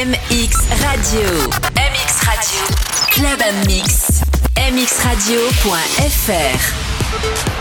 MX Radio. MX Radio. Club Mix. mxradio.fr. now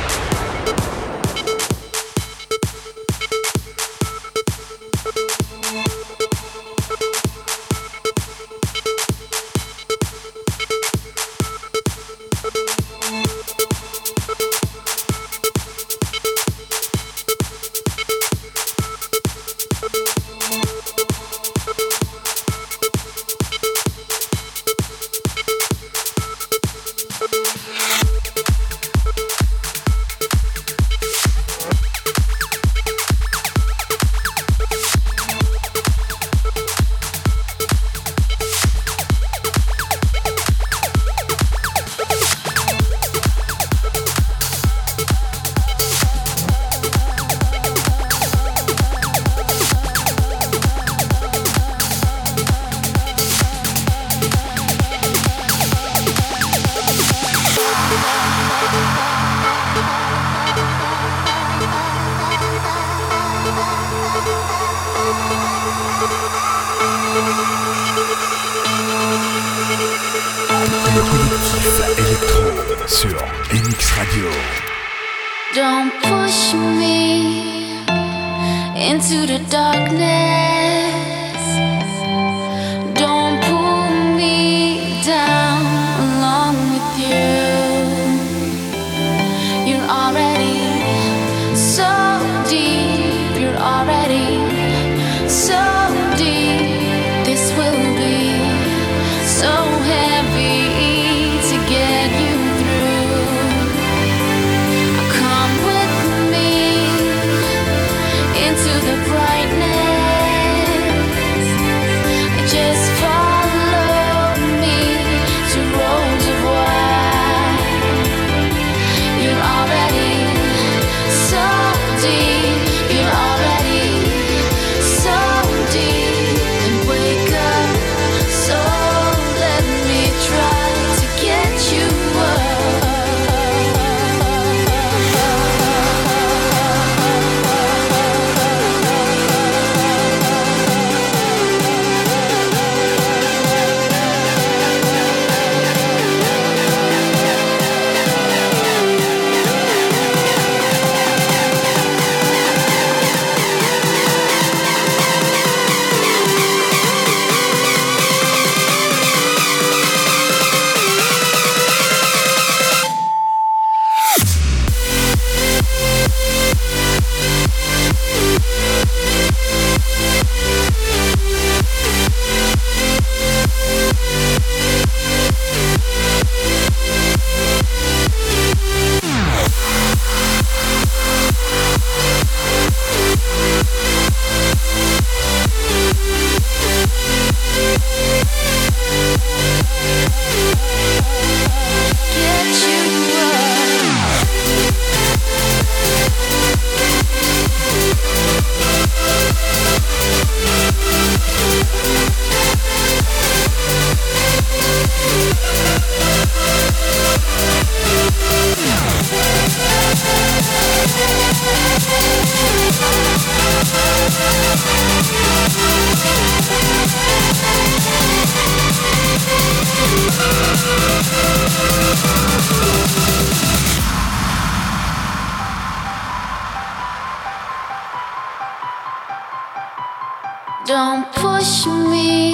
Don't push me.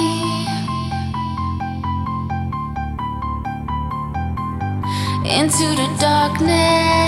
Into the darkness.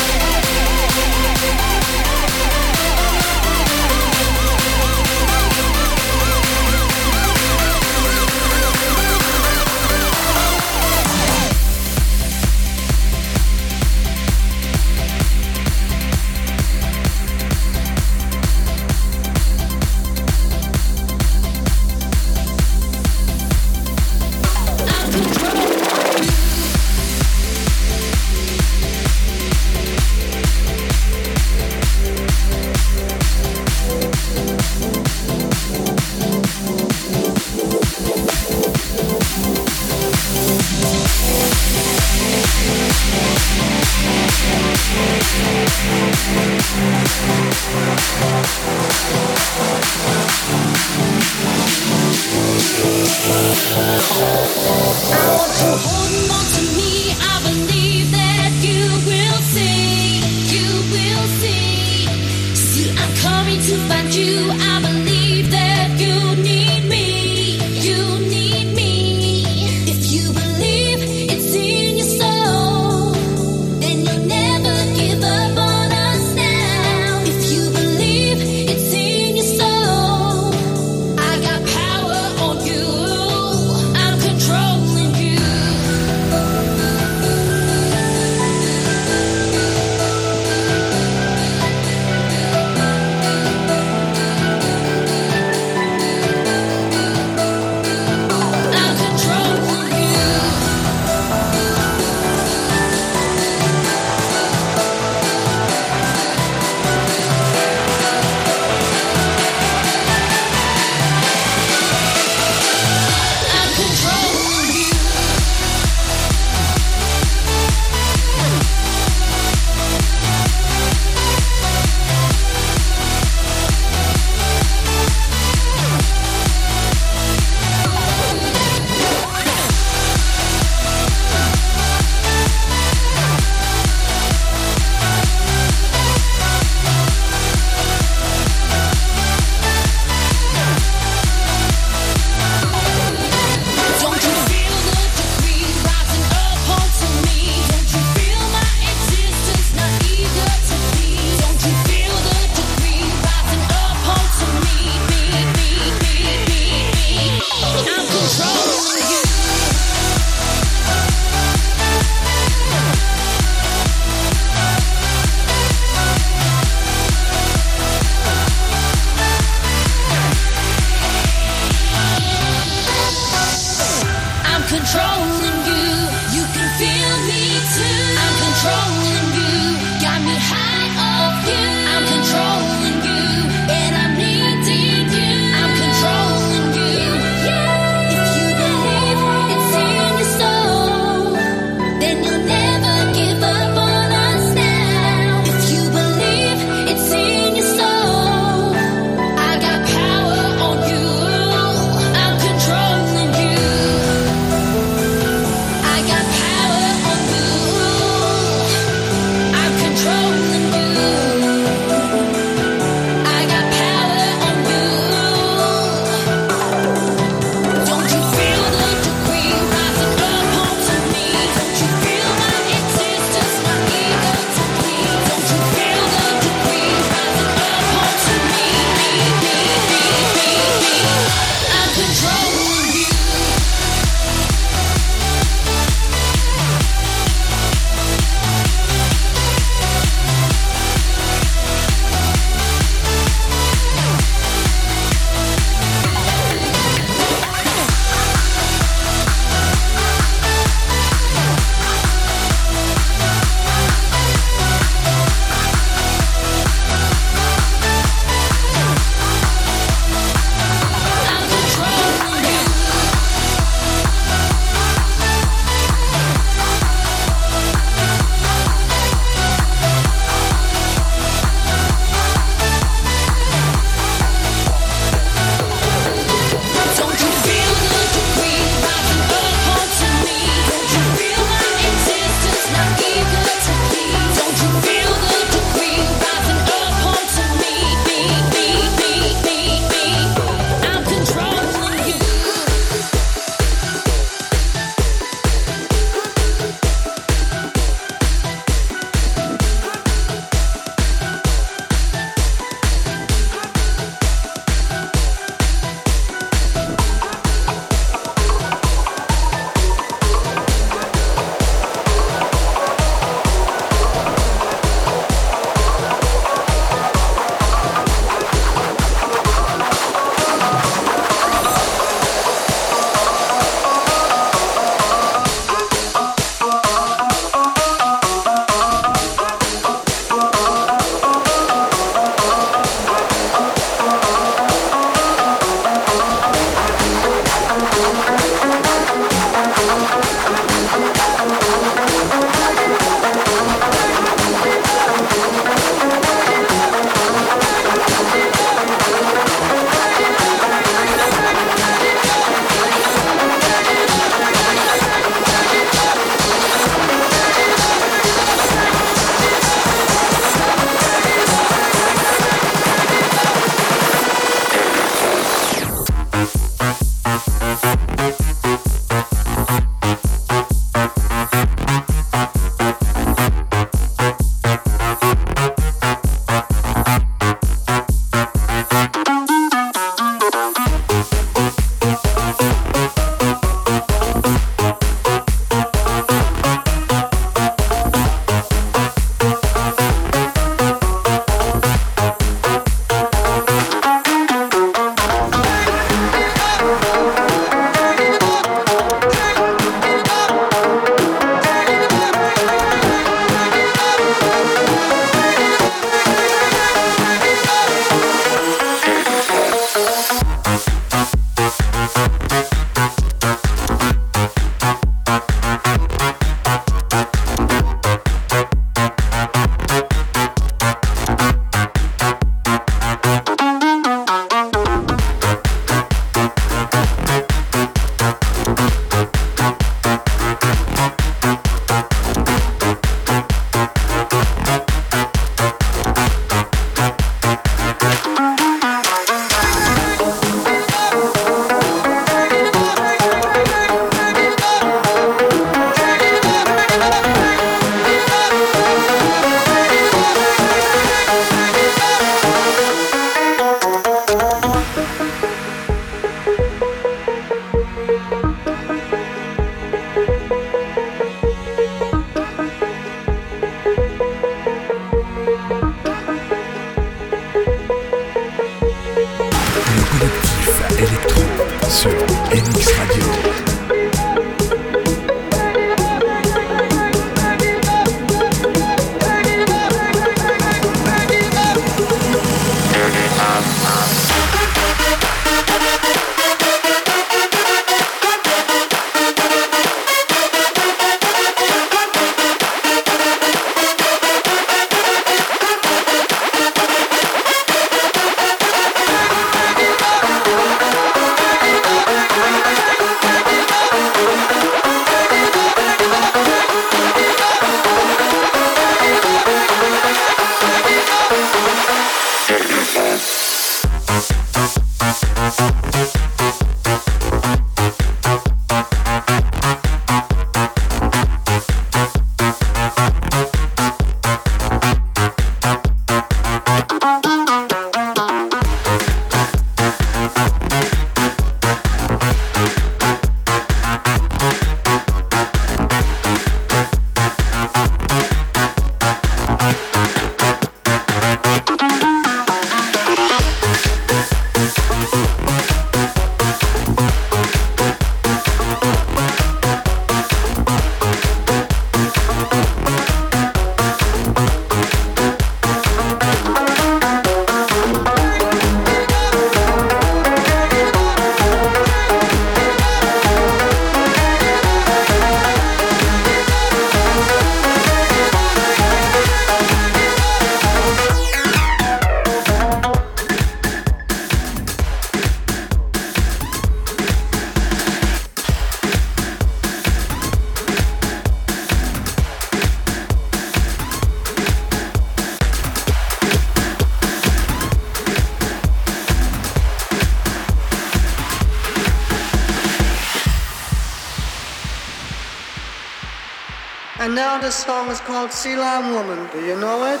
This song is called Sea Lion Woman. Do you know it?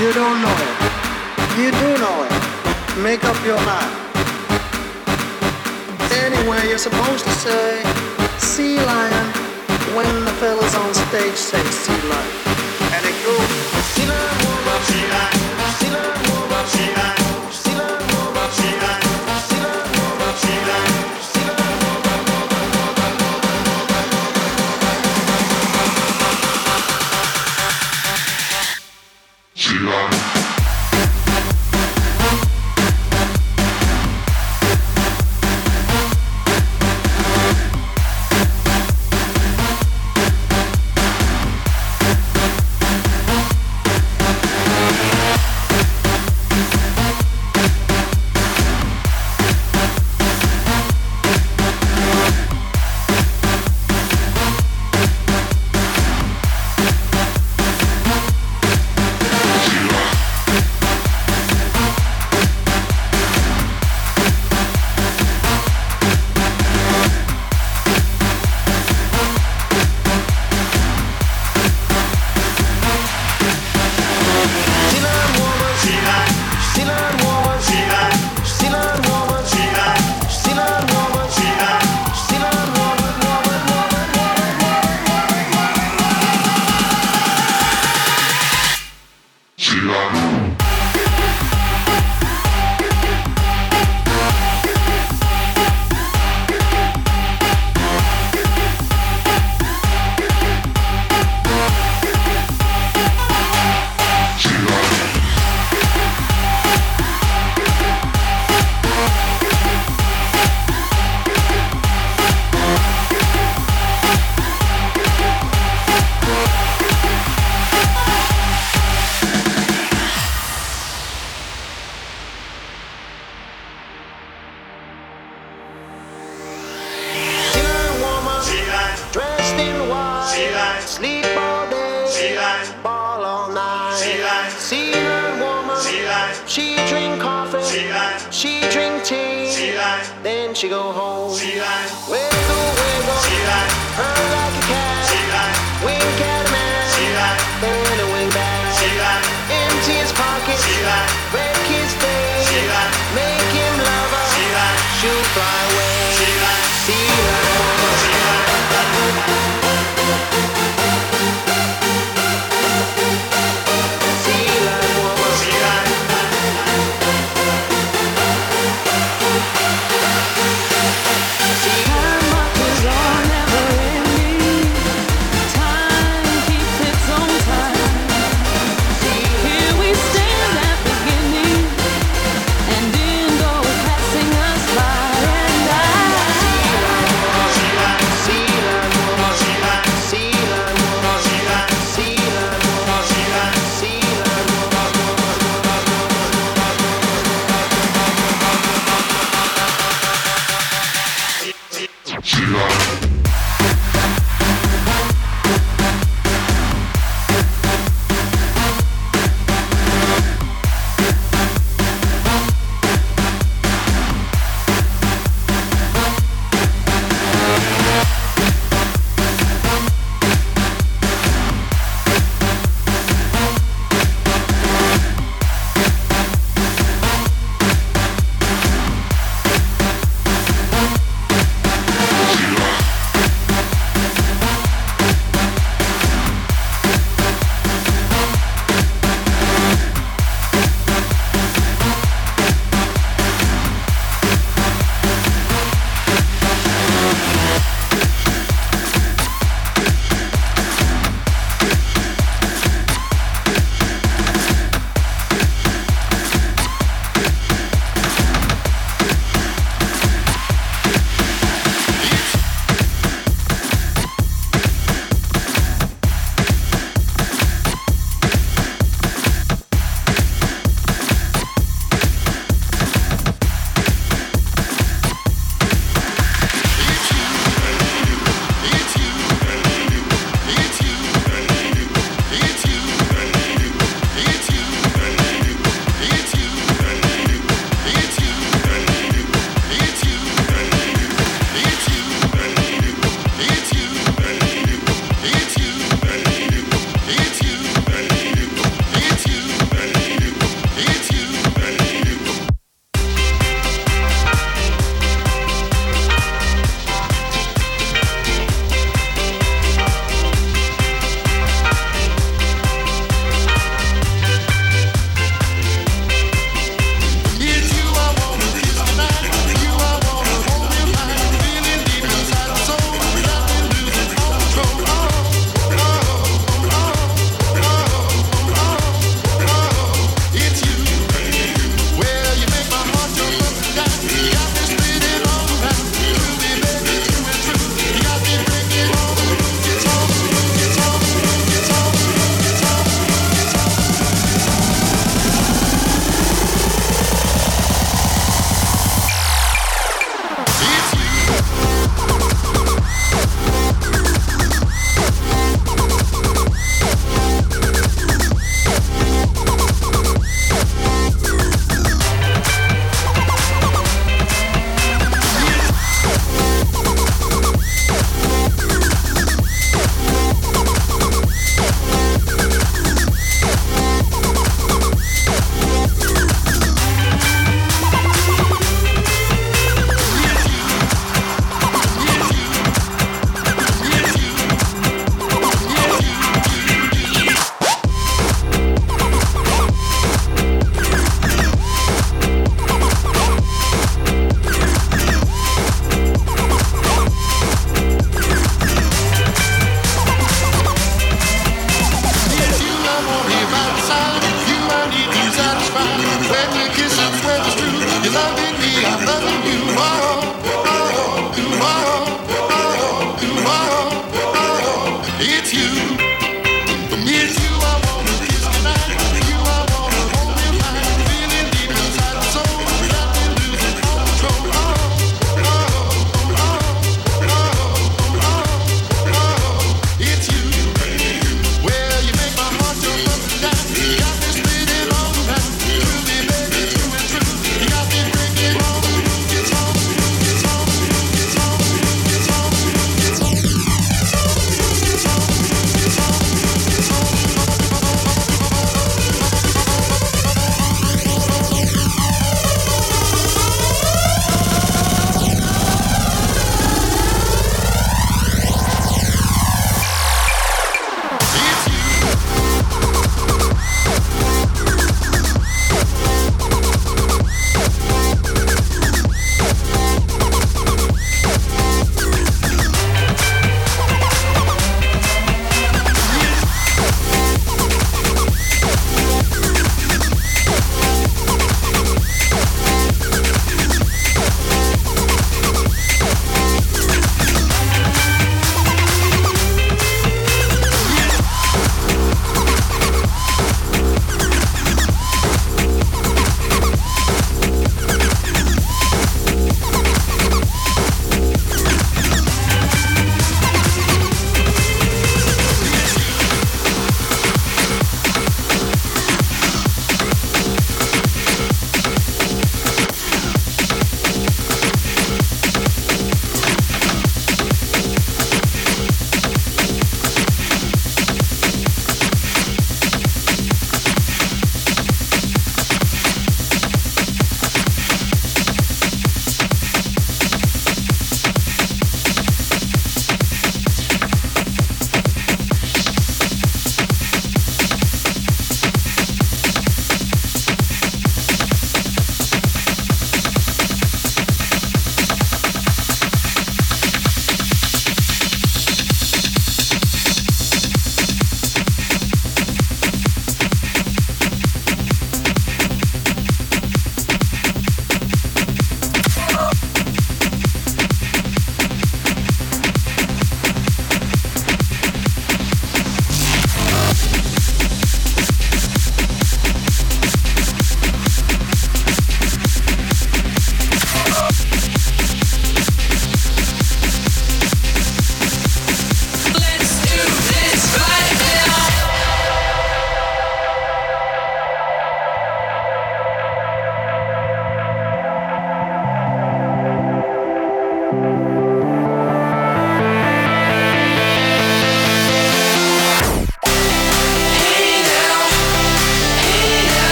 You don't know it. You do know it. Make up your mind. Anyway, you're supposed to say Sea Lion when the fellas on stage say Sea Lion. And it goes Sea Lion Woman, Sea Lion, Sea Lion Woman, Sea Lion,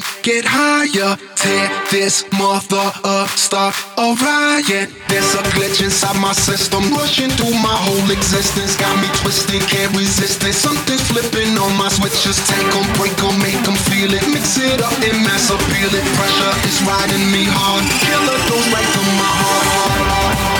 take it higher, tear this mother up, start a riot. There's a glitch inside my system, rushing through my whole existence, got me twisted, can't resist it. Something's flipping on my switches, take 'em, break 'em, make 'em feel it, mix it up and mass appeal it. Pressure is riding me hard, killer goes right through my heart. And